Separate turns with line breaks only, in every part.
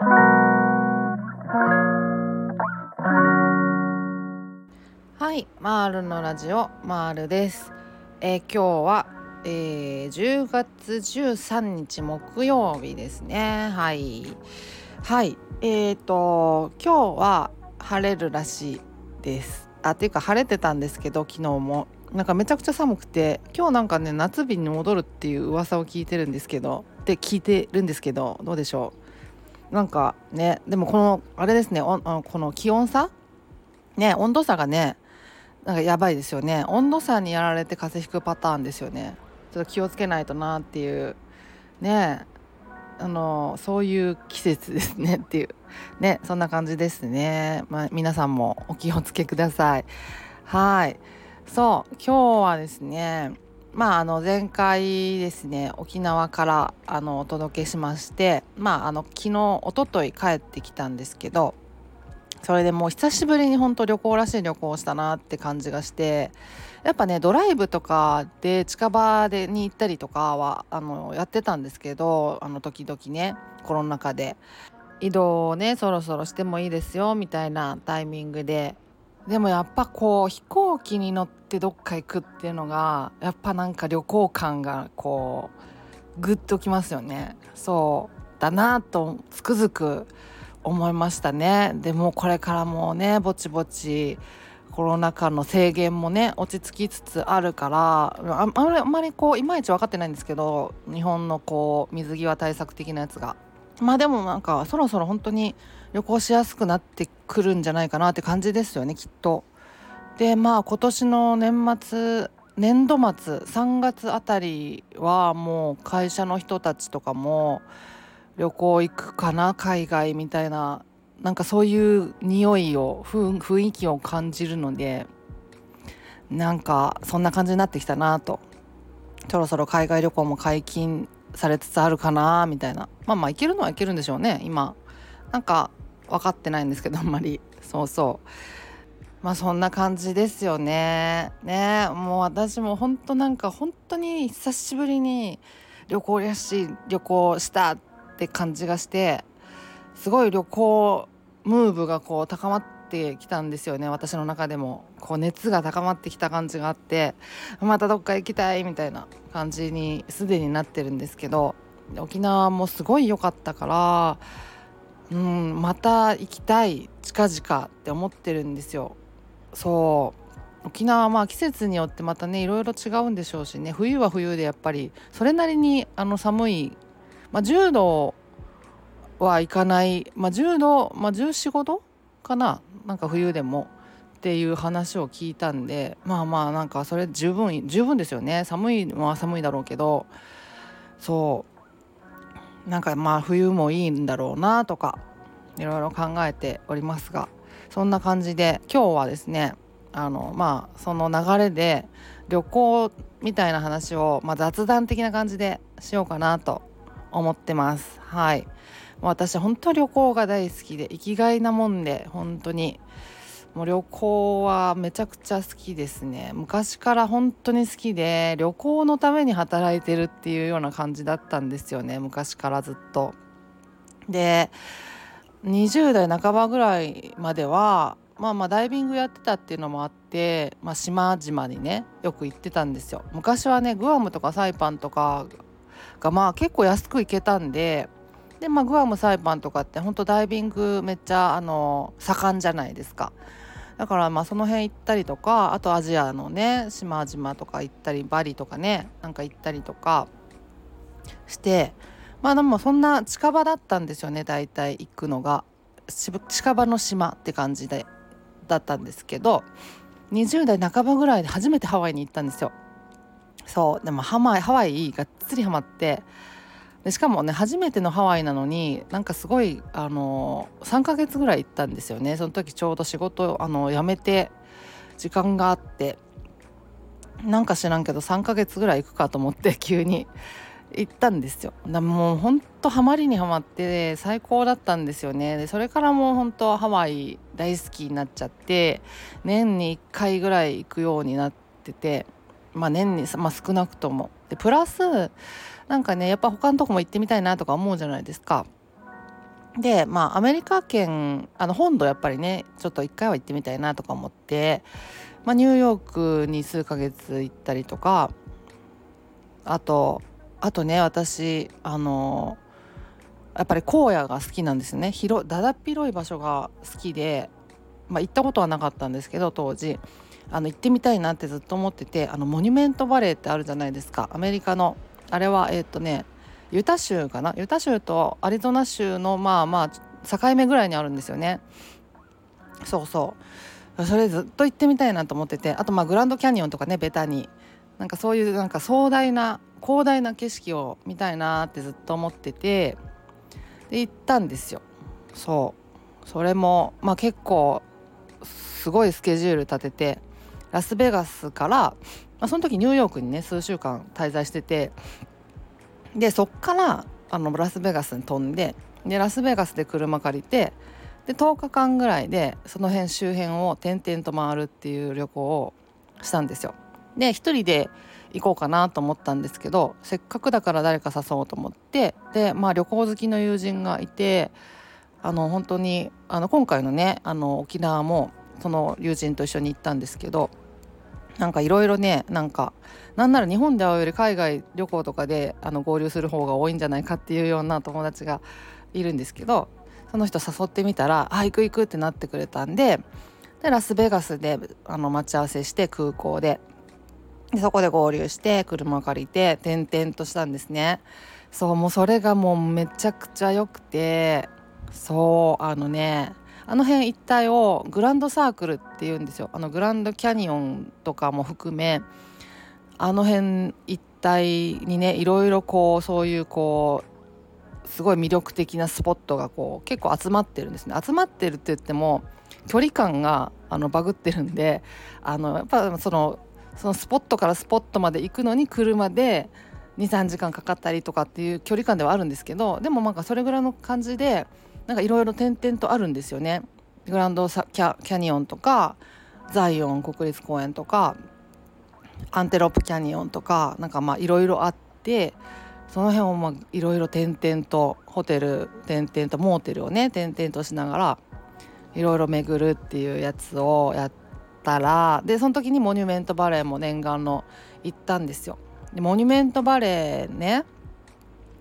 はいマールのラジオマールです。えー、今日は、えー、10月13日木曜日ですね。はい。はい。えーと今日は晴れるらしいです。あっていうか晴れてたんですけど昨日も。なんかめちゃくちゃ寒くて今日なんかね夏日に戻るっていう噂を聞いてるんですけどって聞いてるんですけどどうでしょう？なんかねでもこのあれですねこの気温差？ね温度差がねなんかやばいですよね。温度差にやられて風邪ひくパターンですよね。ちょっと気をつけないとなっていう。ねあのそういう季節ですね。っていう。ねそんな感じですね、まあ、皆さんもお気をつけください。はい。そう今日はですねまああの前回ですね沖縄からあのお届けしましてまああの昨日おととい帰ってきたんですけどそれでもう久しぶりに本当旅行らしい旅行をしたなって感じがしてやっぱねドライブとかで近場でに行ったりとかはあのやってたんですけどあの時々ねコロナ禍で。移動をねそろそろしてもいいですよみたいなタイミングででもやっぱこう飛行機に乗ってどっか行くっていうのがやっぱなんか旅行感がこうグッときますよね。そうだなとつくづく思いましたね。でもこれからもねぼちぼちコロナ禍の制限もね落ち着きつつあるからああんまりこういまいち分かってないんですけど日本のこう水際対策的なやつが。まあでもなんかそろそろ本当に旅行しやすくなってくるんじゃないかなって感じですよねきっと。でまあ今年の年末年度末3月あたりはもう会社の人たちとかも旅行行くかな海外みたいななんかそういう匂いを雰囲気を感じるのでなんかそんな感じになってきたなと。そろそろ海外旅行も解禁されつつあるかなみたいな。まあまあ行けるのは行けるんでしょうね今。なんか分かってないんですけどあんまり。そうそう。まあそんな感じですよね。ね。もう私も本当なんか本当に久しぶりに旅行らしい旅行したって感じがしてすごい旅行ムーブがこう高まってきたんですよね。私の中でも。こう熱が高まってきた感じがあってまたどっか行きたいみたいな感じにすでになってるんですけど沖縄もすごい良かったからうんまた行きたい近々って思ってるんですよ。そう沖縄はまあ季節によってまたねいろいろ違うんでしょうしね。冬は冬でやっぱりそれなりにあの寒い、まあ、10度はいかない、まあ、10度、まあ、1415度かな。なんか冬でもっていう話を聞いたんで。まあまあなんかそれ十分十分ですよね。寒いのは寒いだろうけど。そう。なんかまあ冬もいいんだろうなとかいろいろ考えておりますがそんな感じで今日はですねあのまあその流れで旅行みたいな話を、まあ、雑談的な感じでしようかなと思ってます。はい。私本当旅行が大好きで生きがいなもんで本当にもう旅行はめちゃくちゃ好きですね。昔から本当に好きで旅行のために働いてるっていうような感じだったんですよね。昔からずっと。で20代半ばぐらいまではまあまあダイビングやってたっていうのもあって、まあ、島々にねよく行ってたんですよ。昔はねグアムとかサイパンとかがまあ結構安く行けたんででまあグアムサイパンとかってほんとダイビングめっちゃあの盛んじゃないですか。だからまあその辺行ったりとかあとアジアのね島々とか行ったりバリとかねなんか行ったりとかしてまあでもそんな近場だったんですよね大体行くのが。近場の島って感じでだったんですけど20代半ばぐらいで初めてハワイに行ったんですよ。そうでもハワイハワイがっつりハマってでしかもね初めてのハワイなのになんかすごいあの3ヶ月ぐらい行ったんですよね。その時ちょうど仕事あの辞めて時間があって。なんか知らんけど3ヶ月ぐらい行くかと思って 急に。行ったんですよ。だもうほんとハマりにはまって最高だったんですよね。でそれからもう本当ハワイ大好きになっちゃって年に1回ぐらい行くようになってて。まあ年に、まあ、少なくとも。でプラスなんかねやっぱ他のとこも行ってみたいなとか思うじゃないですか。でまあアメリカ圏あの本土やっぱりねちょっと一回は行ってみたいなとか思って、まあ、ニューヨークに数ヶ月行ったりとかあとあとね私あのやっぱり荒野が好きなんですね。広だだっ広い場所が好きで、まあ、行ったことはなかったんですけど当時。あの行ってみたいなってずっと思っててあのモニュメントバレーってあるじゃないですか。アメリカの。あれはえっ、とねユタ州かな？ユタ州とアリゾナ州のまあまあ境目ぐらいにあるんですよね。そうそう。それずっと行ってみたいなと思っててあとまあグランドキャニオンとかねベタに。なんかそういうなんか壮大な広大な景色を見たいなってずっと思っててで行ったんですよ。そう。それもまあ結構すごいスケジュール立ててラスベガスから、まあ、その時ニューヨークにね数週間滞在しててでそっからあのラスベガスに飛んででラスベガスで車借りてで10日間ぐらいでその辺周辺を転々と回るっていう旅行をしたんですよ。で1人で行こうかなと思ったんですけどせっかくだから誰か誘おうと思ってで、まあ、旅行好きの友人がいてあの本当にあの今回のねあの沖縄もその友人と一緒に行ったんですけどなんかいろいろねなんかなんなら日本で会うより海外旅行とかであの合流する方が多いんじゃないかっていうような友達がいるんですけどその人誘ってみたら「あ行く行く」ってなってくれたんででラスベガスであの待ち合わせして空港で。でそこで合流して車借りて転々としたんですね。そうもうそれがもうめちゃくちゃ良くてそうあのねあの辺一帯をグランドサークルっていうんですよ。あのグランドキャニオンとかも含めあの辺一帯にねいろいろこうそういうこうすごい魅力的なスポットがこう結構集まってるんですね。集まってるって言っても距離感があのバグってるんであのやっぱそのそのスポットからスポットまで行くのに車で23時間かかったりとかっていう距離感ではあるんですけどでもなんかそれぐらいの感じでなんかいろいろ点々とあるんですよね。グランドキャニオンとかザイオン国立公園とかアンテロープキャニオンとかなんかまあいろいろあってその辺をまあいろいろ点々とホテル点々とモーテルをね点々としながらいろいろ巡るっていうやつをやったらでその時にモニュメントバレーも念願の行ったんですよ。でモニュメントバレーね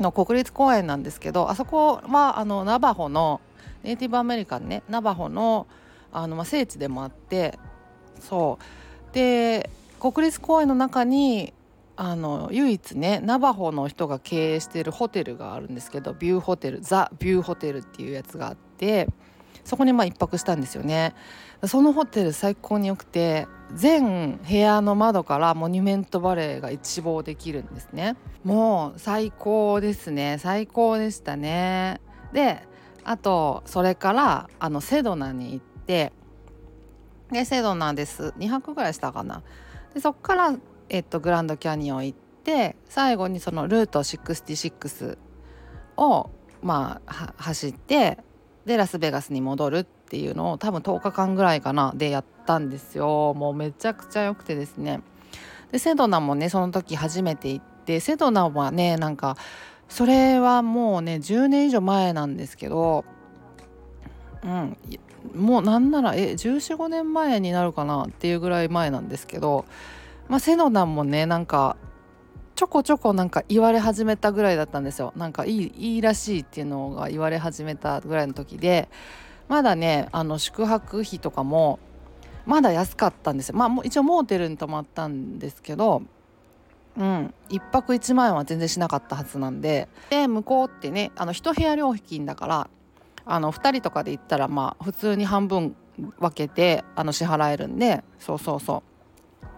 の国立公園なんですけどあそこはあのナバホのネイティブアメリカンねナバホのあの、まあ、聖地でもあってそう。で国立公園の中にあの唯一ねナバホの人が経営してるホテルがあるんですけどビューホテルザ・ビューホテルっていうやつがあってそこにまあ1泊したんですよね。そのホテル最高に良くて全部屋の窓からモニュメントバレーが一望できるんですね。もう最高ですね。最高でしたね。であとそれからあのセドナに行ってでセドナです。2泊ぐらいしたかな。でそっから、えっと、グランドキャニオン行って最後にそのルート66をまあ走ってでラスベガスに戻るっていうのを多分10日間ぐらいかなでやったんですよ。もうめちゃくちゃ良くてですね。でセドナもねその時初めて行ってセドナはねなんかそれはもうね10年以上前なんですけどうんもうなんならえ1415年前になるかなっていうぐらい前なんですけど、まあ、セドナもねなんかちょこちょこなんか言われ始めたぐらいだったんですよ。なんかいいいいらしいっていうのが言われ始めたぐらいの時でまだねあの宿泊費とかもまだ安かったんですよ。まあ一応モーテルに泊まったんですけどうん1泊1万円は全然しなかったはずなんで。で向こうってねあの1部屋料金だからあの2人とかで行ったらまあ普通に半分分けてあの支払えるんでそうそうそう。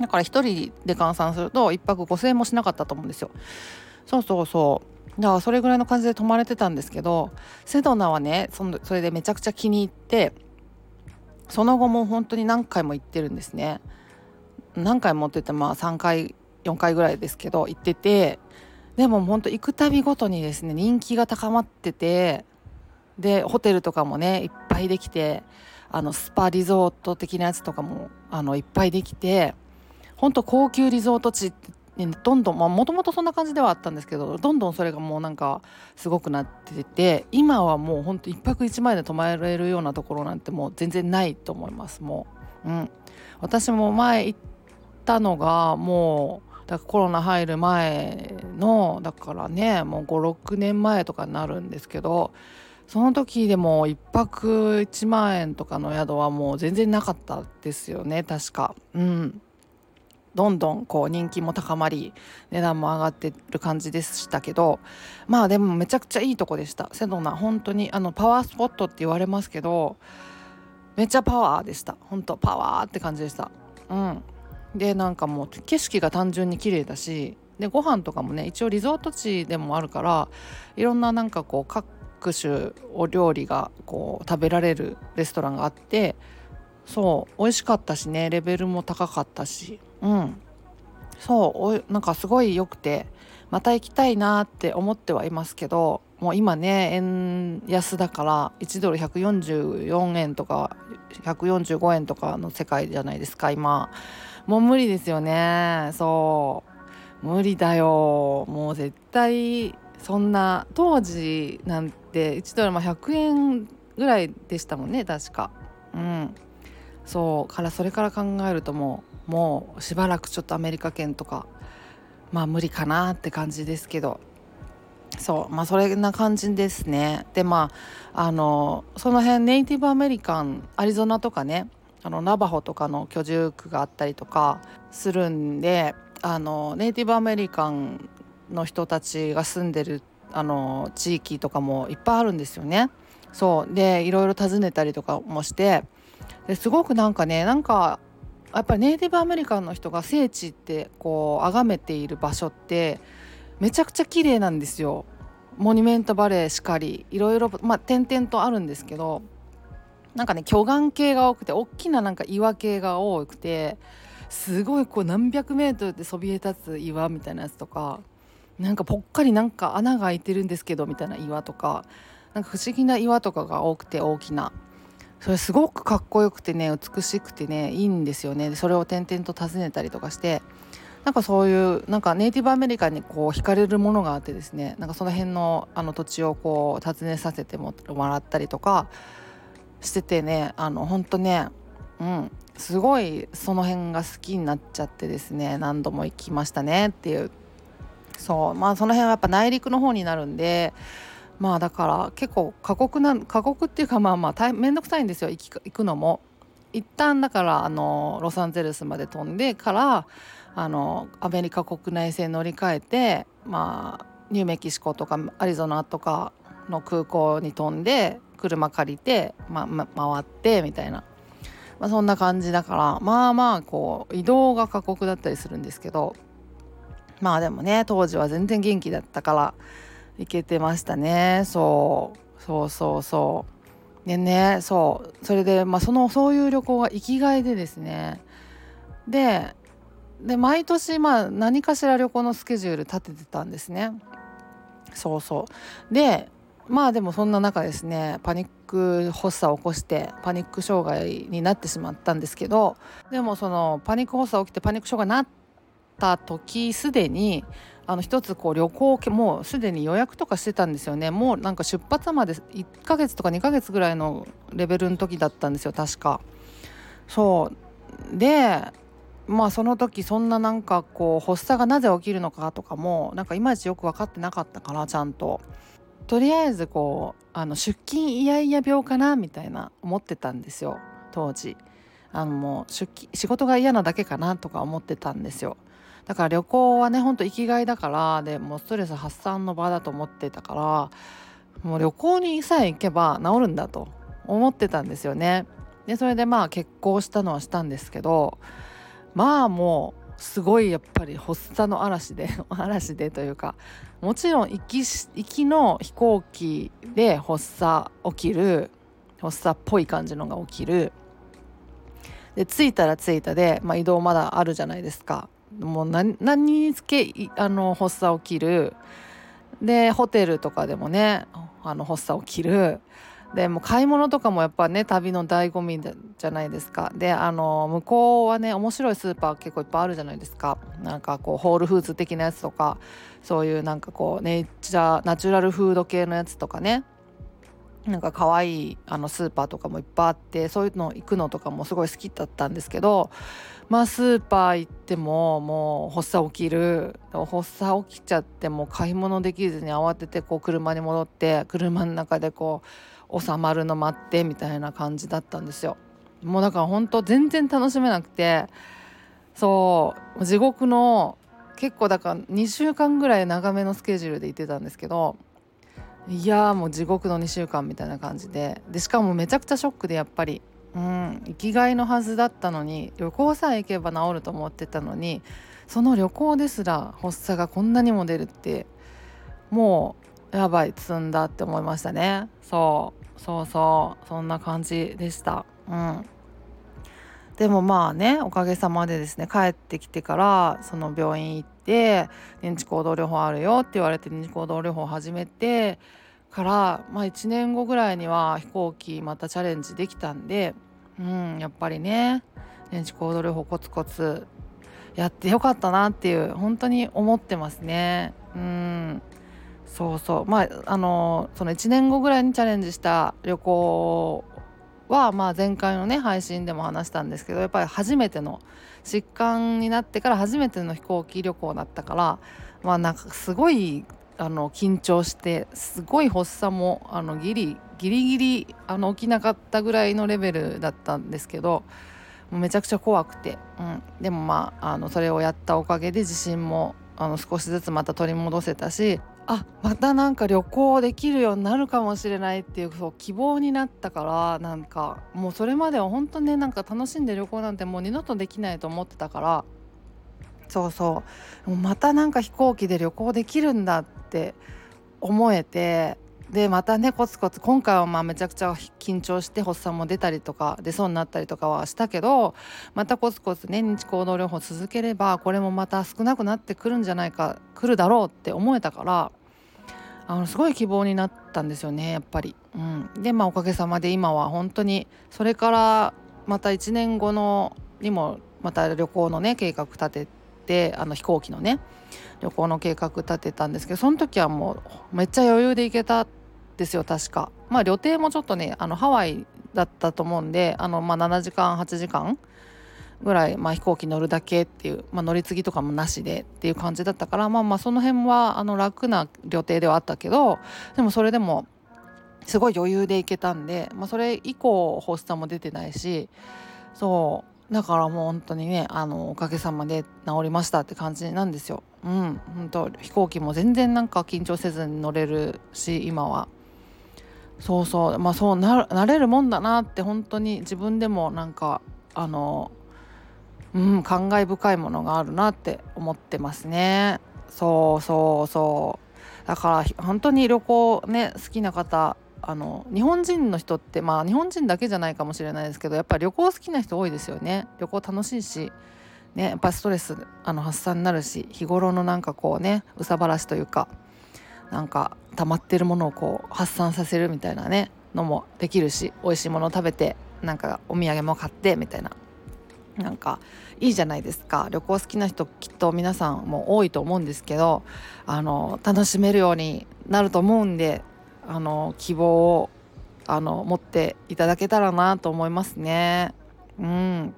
だから1人で換算すると1泊5,000円もしなかったと思うんですよ。そうそうそうだからそれぐらいの感じで泊まれてたんですけどセドナはねそのそれでめちゃくちゃ気に入ってその後も本当に何回も行ってるんですね。何回もって言ってまあ3回4回ぐらいですけど行っててでも本当行くたびごとにですね人気が高まっててでホテルとかもねいっぱいできてあのスパリゾート的なやつとかもあのいっぱいできて本当高級リゾート地どんどんもともとそんな感じではあったんですけどどんどんそれがもうなんかすごくなってて今はもうほんと1泊1万円で泊まれるようなところなんてもう全然ないと思いますもう。うん、私も前行ったのがもうだからコロナ入る前のだからねもう56年前とかになるんですけどその時でも1泊1万円とかの宿はもう全然なかったですよね確か。うんどんどんこう人気も高まり値段も上がってる感じでしたけどまあでもめちゃくちゃいいとこでした。セドナ本当にあのパワースポットって言われますけどめっちゃパワーでした。本当パワーって感じでした。うん。でなんかもう景色が単純に綺麗だしでご飯とかもね一応リゾート地でもあるからいろんななんかこう各種お料理がこう食べられるレストランがあってそう美味しかったしねレベルも高かったし。うん。そうなんかすごい良くてまた行きたいなって思ってはいますけどもう今ね円安だから1ドル144円とか145円とかの世界じゃないですか今。もう無理ですよね。そう。無理だよ。もう絶対そんな当時なんて1ドルま100円ぐらいでしたもんね確か。うん。そうからそれから考えるともうもうしばらくちょっとアメリカ圏とかまあ無理かなって感じですけどそうまあそれな感じですねでまああのその辺ネイティブアメリカンアリゾナとかねあのナバホとかの居住区があったりとかするんであのネイティブアメリカンの人たちが住んでるあの地域とかもいっぱいあるんですよね。そうでいろいろ訪ねたりとかもしてですごくなんかねなんかやっぱりネイティブアメリカンの人が聖地ってこう崇めている場所ってめちゃくちゃ綺麗なんですよ。モニュメントバレーしかりいろいろまあ点々とあるんですけどなんかね巨岩系が多くて大きななんか岩系が多くてすごいこう何百メートルでそびえ立つ岩みたいなやつとかなんかぽっかりなんか穴が開いてるんですけどみたいな岩とかなんか不思議な岩とかが多くて大きなそれすごくかっこよくてね美しくてねいいんですよね。それを点々と訪ねたりとかしてなんかそういうなんかネイティブアメリカにこう惹かれるものがあってですねなんかその辺のあの土地をこう訪ねさせてもらったりとかしててねあの本当ねうんすごいその辺が好きになっちゃってですね何度も行きましたねっていう。そうまあその辺はやっぱ内陸の方になるんでまあだから結構過酷な過酷っていうかまあまあ面倒くさいんですよ行くのも。一旦だからあのロサンゼルスまで飛んでからあのアメリカ国内線乗り換えてまあニューメキシコとかアリゾナとかの空港に飛んで車借りて、まあ、回ってみたいな、まあ、そんな感じだからまあまあこう移動が過酷だったりするんですけどまあでもね当時は全然元気だったから行けてましたね。そう。そうそうそう。でねそう。それで、まあ、そのそういう旅行が生きがいでですね。でで毎年まあ何かしら旅行のスケジュール立ててたんですね。そうそう。でまあでもそんな中ですねパニック発作を起こしてパニック障害になってしまったんですけどでもそのパニック発作起きてパニック障害になった時すでにあの一つこう旅行もうすでに予約とかしてたんですよね。もうなんか出発まで1ヶ月とか2ヶ月ぐらいのレベルの時だったんですよ確か。そう。でまあその時そんななんかこう発作がなぜ起きるのかとかもなんかいまいちよく分かってなかったからちゃんと。とりあえずこうあの出勤イヤイヤ病かなみたいな思ってたんですよ当時。あのもう出勤仕事が嫌なだけかなとか思ってたんですよ。だから旅行はねほんと生きがいだからでもうストレス発散の場だと思ってたからもう旅行にさえ行けば治るんだと思ってたんですよね。でそれでまあ結婚したのはしたんですけどまあもうすごいやっぱり発作の嵐で 嵐でというかもちろん行き行きの飛行機で発作起きる発作っぽい感じのが起きる。で着いたら着いたで、まあ、移動まだあるじゃないですか。もう何につけあの発作起きる。でホテルとかでもねあの発作起きる。でも買い物とかもやっぱね旅の醍醐味じゃないですか。であの向こうはね面白いスーパー結構いっぱいあるじゃないですか。なんかこうホールフーズ的なやつとかそういうなんかこうネイチャーナチュラルフード系のやつとかね。なんか可愛いあのスーパーとかもいっぱいあってそういうの行くのとかもすごい好きだったんですけどまあスーパー行ってももう発作起きる発作起きちゃっても買い物できずに慌ててこう車に戻って車の中でこう収まるの待ってみたいな感じだったんですよ。もうだから本当全然楽しめなくてそう地獄の結構だから2週間ぐらい長めのスケジュールで行ってたんですけどいやもう地獄の2週間みたいな感じで。でしかもめちゃくちゃショックでやっぱり。うん生きがいのはずだったのに旅行さえ行けば治ると思ってたのにその旅行ですら発作がこんなにも出るってもうやばい積んだって思いましたね。そうそうそうそんな感じでした。うん。でもまあねおかげさまでですね帰ってきてからその病院行って認知行動療法あるよって言われて認知行動療法を始めてから、まあ、1年後ぐらいには飛行機またチャレンジできたんで、うん、やっぱりね認知行動療法コツコツやってよかったなっていう本当に思ってますね。うんそうそうまああのその1年後ぐらいにチャレンジした旅行は、まあ、前回のね配信でも話したんですけどやっぱり初めての疾患になってから初めての飛行機旅行だったからまあなんかすごいあの緊張してすごい発作もあのギリギリギリあの起きなかったぐらいのレベルだったんですけどめちゃくちゃ怖くて、うん、でもまああのそれをやったおかげで自信もあの少しずつまた取り戻せたしあまたなんか旅行できるようになるかもしれないっていうそう希望になったからなんかもうそれまでは本当ねなんか楽しんで旅行なんてもう二度とできないと思ってたから。そうそうまたなんか飛行機で旅行できるんだって思えてでまたねコツコツ今回はまあめちゃくちゃ緊張して発作も出たりとか出そうになったりとかはしたけどまたコツコツね認知行動療法続ければこれもまた少なくなってくるんじゃないか来るだろうって思えたから。あのすごい希望になったんですよねやっぱり。うん、でまあおかげさまで今は本当にそれからまた1年後のにもまた旅行のね計画立ててあの飛行機のね旅行の計画立てたんですけどその時はもうめっちゃ余裕で行けたですよ確か。まあ旅程もちょっとねあのハワイだったと思うんであの、まあ、7時間8時間ぐらい、まあ、飛行機乗るだけっていう、まあ、乗り継ぎとかもなしでっていう感じだったからまあまあその辺はあの楽な旅程ではあったけどでもそれでもすごい余裕で行けたんで、まあ、それ以降発作も出てないしそうだからもう本当にねあのおかげさまで治りましたって感じなんですよ。うん、本当飛行機も全然なんか緊張せずに乗れるし今は。そうそうまあそうなれるもんだなって本当に自分でもなんかあのうん感慨深いものがあるなって思ってますね。そうそうそう。だから本当に旅行ね好きな方あの日本人の人ってまあ日本人だけじゃないかもしれないですけどやっぱり旅行好きな人多いですよね。旅行楽しいしねやっぱストレスあの発散になるし日頃のなんかこうね憂さ晴らしというかなんか溜まってるものをこう発散させるみたいなねのもできるし美味しいものを食べてなんかお土産も買ってみたいな。なんかいいじゃないですか旅行好きな人きっと皆さんも多いと思うんですけどあの楽しめるようになると思うんであの希望をあの持っていただけたらなと思いますね。うん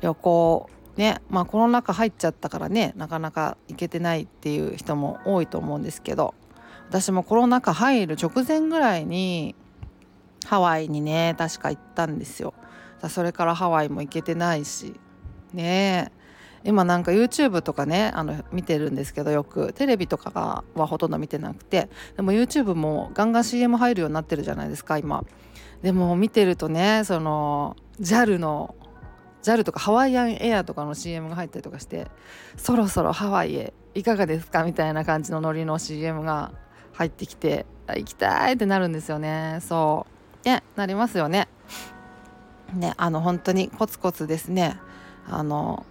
旅行ねまあコロナ禍入っちゃったからねなかなか行けてないっていう人も多いと思うんですけど私もコロナ禍入る直前ぐらいにハワイにね確か行ったんですよ。それからハワイも行けてないし。ね今なんか YouTube とかねあの見てるんですけどよく。テレビとかはほとんど見てなくて。でも YouTube もガンガン CM 入るようになってるじゃないですか今。でも見てるとねその JAL の JAL とかハワイアンエアとかの CM が入ったりとかしてそろそろハワイへいかがですかみたいな感じのノリの CM が入ってきて行きたいってなるんですよね。そう。ねなりますよね。ねあの本当にコツコツですね。あの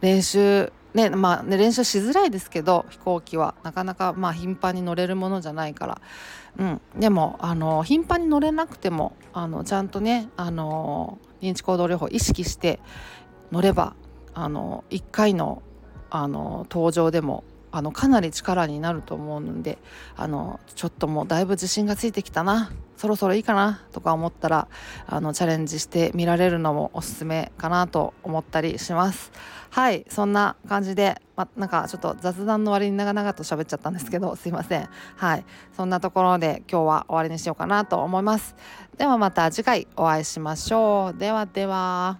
練習ねまあね練習しづらいですけど飛行機は。なかなかまあ頻繁に乗れるものじゃないから、うん、でもあの頻繁に乗れなくてもあのちゃんとねあの認知行動療法意識して乗ればあの1回のあの登場でもあのかなり力になると思うのであのちょっともうだいぶ自信がついてきたなそろそろいいかなとか思ったらあのチャレンジしてみられるのもおすすめかなと思ったりします。はいそんな感じで、ま、なんかちょっと雑談の割に長々と喋っちゃったんですけどすいません。はいそんなところで今日は終わりにしようかなと思います。ではまた次回お会いしましょう。ではでは。